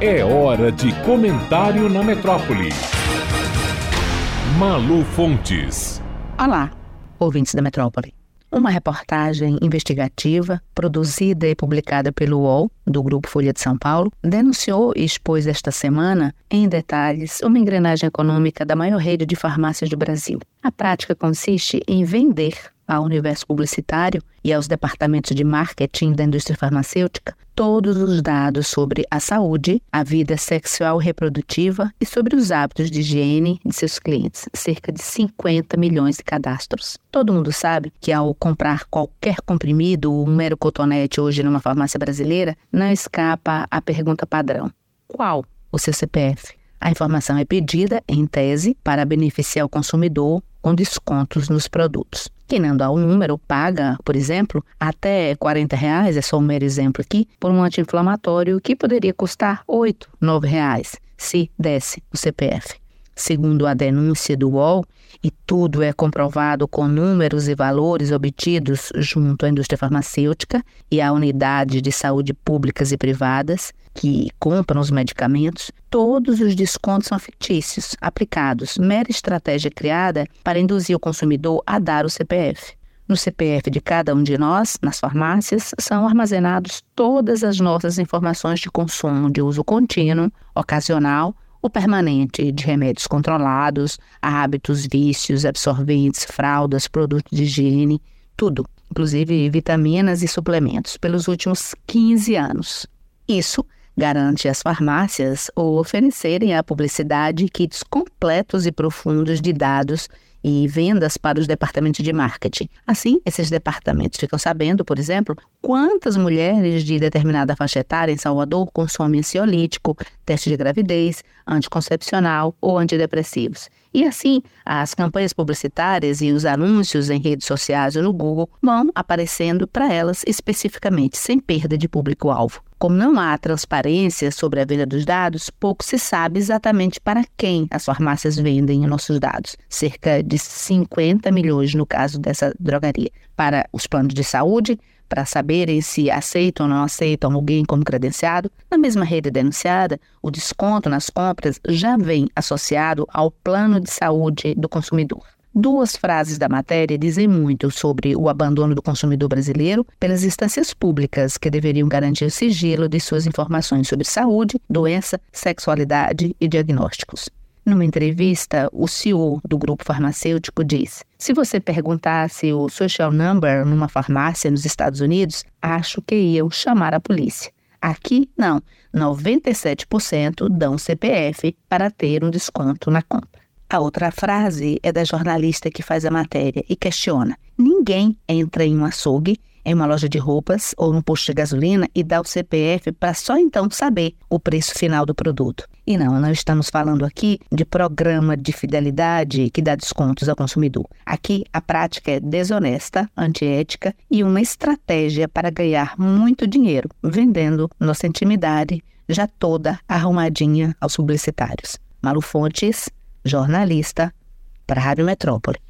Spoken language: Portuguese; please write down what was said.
É hora de comentário na metrópole. Malu Fontes. Olá, ouvintes da metrópole. Uma reportagem investigativa, produzida e publicada pelo UOL, do Grupo Folha de São Paulo, denunciou e expôs esta semana, em detalhes, uma engrenagem econômica da maior rede de farmácias do Brasil. A prática consiste em vender ao universo publicitário e aos departamentos de marketing da indústria farmacêutica todos os dados sobre a saúde, a vida sexual reprodutiva e sobre os hábitos de higiene de seus clientes, cerca de 50 milhões de cadastros. Todo mundo sabe que ao comprar qualquer comprimido, um mero cotonete hoje numa farmácia brasileira, não escapa a pergunta padrão: qual o seu CPF? A informação é pedida, em tese, para beneficiar o consumidor com descontos nos produtos. Quem não dá o número paga, por exemplo, até 40 reais, é só um mero exemplo aqui, por um anti-inflamatório que poderia custar 8, 9 reais, se desse o CPF. Segundo a denúncia do UOL, e tudo é comprovado com números e valores obtidos junto à indústria farmacêutica e à unidade de saúde públicas e privadas que compram os medicamentos, todos os descontos são fictícios, aplicados, mera estratégia criada para induzir o consumidor a dar o CPF. No CPF de cada um de nós, nas farmácias, são armazenados todas as nossas informações de consumo de uso contínuo, ocasional ou permanente de remédios controlados, hábitos, vícios, absorventes, fraldas, produtos de higiene, tudo, inclusive vitaminas e suplementos, pelos últimos 15 anos. Isso garante às farmácias ou oferecerem à publicidade kits completos e profundos de dados e vendas para os departamentos de marketing. Assim, esses departamentos ficam sabendo, por exemplo, quantas mulheres de determinada faixa etária em Salvador consomem ansiolítico, teste de gravidez, anticoncepcional ou antidepressivos. E assim, as campanhas publicitárias e os anúncios em redes sociais ou no Google vão aparecendo para elas especificamente, sem perda de público-alvo. Como não há transparência sobre a venda dos dados, pouco se sabe exatamente para quem as farmácias vendem nossos dados. Cerca de 50 milhões no caso dessa drogaria. Para os planos de saúde, para saberem se aceitam ou não aceitam alguém como credenciado, na mesma rede denunciada, o desconto nas compras já vem associado ao plano de saúde do consumidor. Duas frases da matéria dizem muito sobre o abandono do consumidor brasileiro pelas instâncias públicas que deveriam garantir o sigilo de suas informações sobre saúde, doença, sexualidade e diagnósticos. Numa entrevista, o CEO do grupo farmacêutico diz: Se você perguntasse o social number numa farmácia nos Estados Unidos, acho que iam chamar a polícia. Aqui, não. 97% dão CPF para ter um desconto na compra. A outra frase é da jornalista que faz a matéria e questiona: ninguém entra em um açougue, em uma loja de roupas ou num posto de gasolina e dá o CPF para só então saber o preço final do produto. E não, não estamos falando aqui de programa de fidelidade que dá descontos ao consumidor. Aqui a prática é desonesta, antiética e uma estratégia para ganhar muito dinheiro, vendendo nossa intimidade já toda arrumadinha aos publicitários. Malu Fontes jornalista, para a Rádio Metrópole.